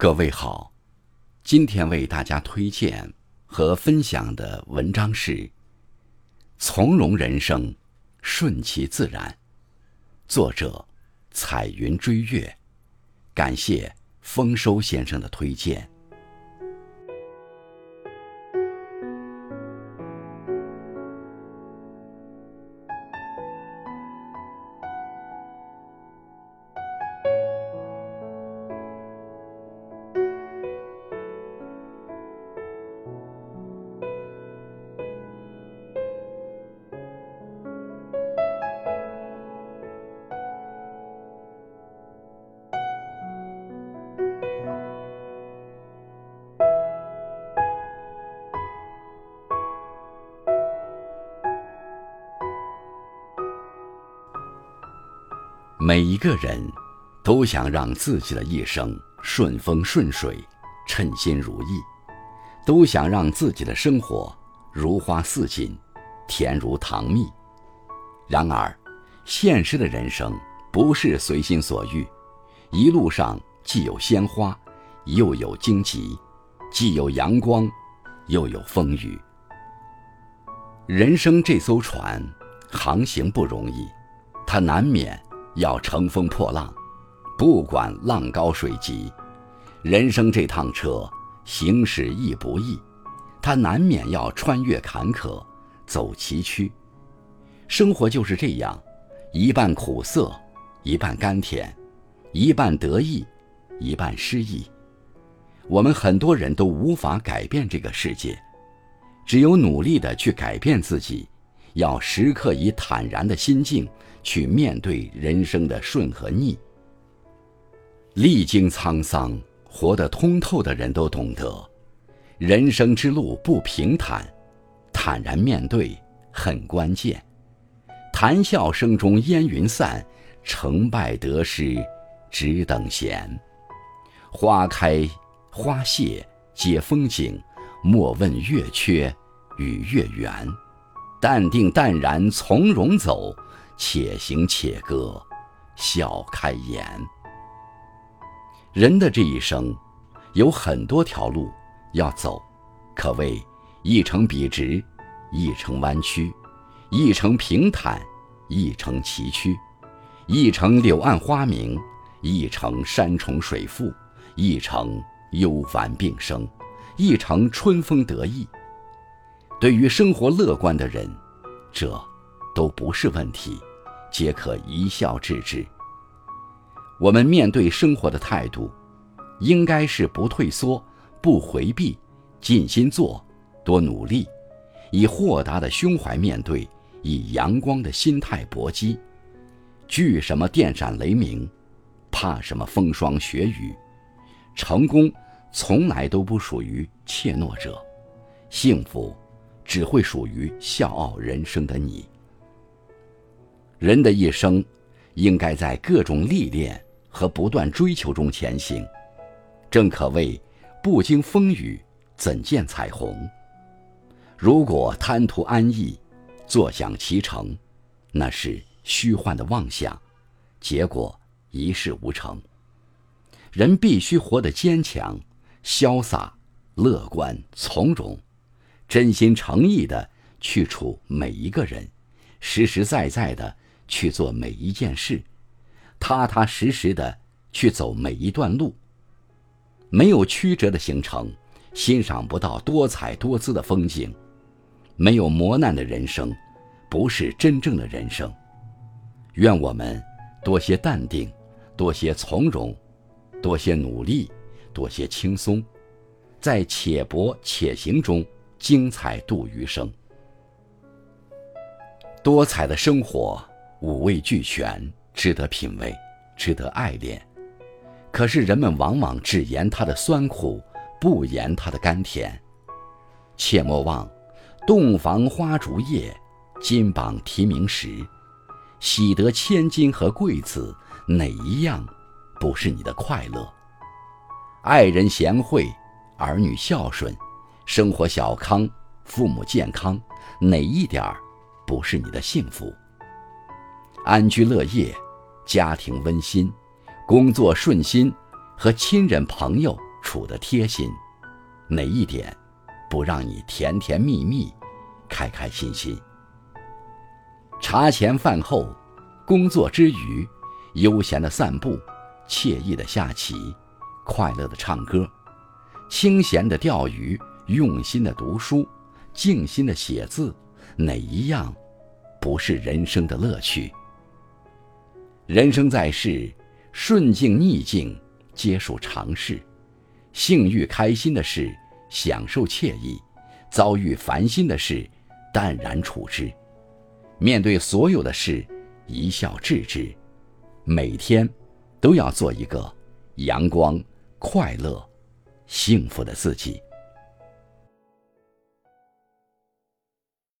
各位好，今天为大家推荐和分享的文章是《从容人生，顺其自然》，作者彩云追月，感谢丰收先生的推荐。每一个人，都想让自己的一生顺风顺水、称心如意，都想让自己的生活如花似锦、甜如糖蜜。然而，现实的人生不是随心所欲，一路上既有鲜花，又有荆棘；既有阳光，又有风雨。人生这艘船，航行不容易，它难免。要乘风破浪，不管浪高水急，人生这趟车行驶易不易，它难免要穿越坎坷，走崎岖。生活就是这样，一半苦涩，一半甘甜，一半得意，一半失意。我们很多人都无法改变这个世界，只有努力的去改变自己。要时刻以坦然的心境去面对人生的顺和逆。历经沧桑、活得通透的人都懂得，人生之路不平坦，坦然面对很关键。谈笑声中烟云散，成败得失只等闲。花开花谢皆风景，莫问月缺与月圆。淡定淡然从容走，且行且歌，笑开颜。人的这一生，有很多条路要走，可谓一程笔直，一程弯曲，一程平坦，一程崎岖，一程柳暗花明，一程山重水复，一程忧烦并生，一程春风得意。对于生活乐观的人，这都不是问题，皆可一笑置之。我们面对生活的态度，应该是不退缩、不回避，尽心做，多努力，以豁达的胸怀面对，以阳光的心态搏击。惧什么电闪雷鸣，怕什么风霜雪雨？成功从来都不属于怯懦者，幸福。只会属于笑傲人生的你。人的一生，应该在各种历练和不断追求中前行。正可谓，不经风雨怎见彩虹？如果贪图安逸，坐享其成，那是虚幻的妄想，结果一事无成。人必须活得坚强、潇洒、乐观、从容。真心诚意的去处每一个人，实实在在的去做每一件事，踏踏实实的去走每一段路。没有曲折的行程，欣赏不到多彩多姿的风景；没有磨难的人生，不是真正的人生。愿我们多些淡定，多些从容，多些努力，多些轻松，在且搏且行中。精彩度余生，多彩的生活，五味俱全，值得品味，值得爱恋。可是人们往往只言它的酸苦，不言它的甘甜。切莫忘，洞房花烛夜，金榜题名时，喜得千金和贵子，哪一样不是你的快乐？爱人贤惠，儿女孝顺。生活小康，父母健康，哪一点儿不是你的幸福？安居乐业，家庭温馨，工作顺心，和亲人朋友处得贴心？哪一点不让你甜甜蜜蜜、开开心心？茶前饭后，工作之余，悠闲的散步，惬意的下棋，快乐的唱歌，清闲的钓鱼，用心的读书，静心的写字，哪一样不是人生的乐趣？人生在世，顺境逆境皆属常事，幸遇开心的事，享受惬意；遭遇烦心的事，淡然处之。面对所有的事，一笑置之。每天，都要做一个阳光、快乐、幸福的自己。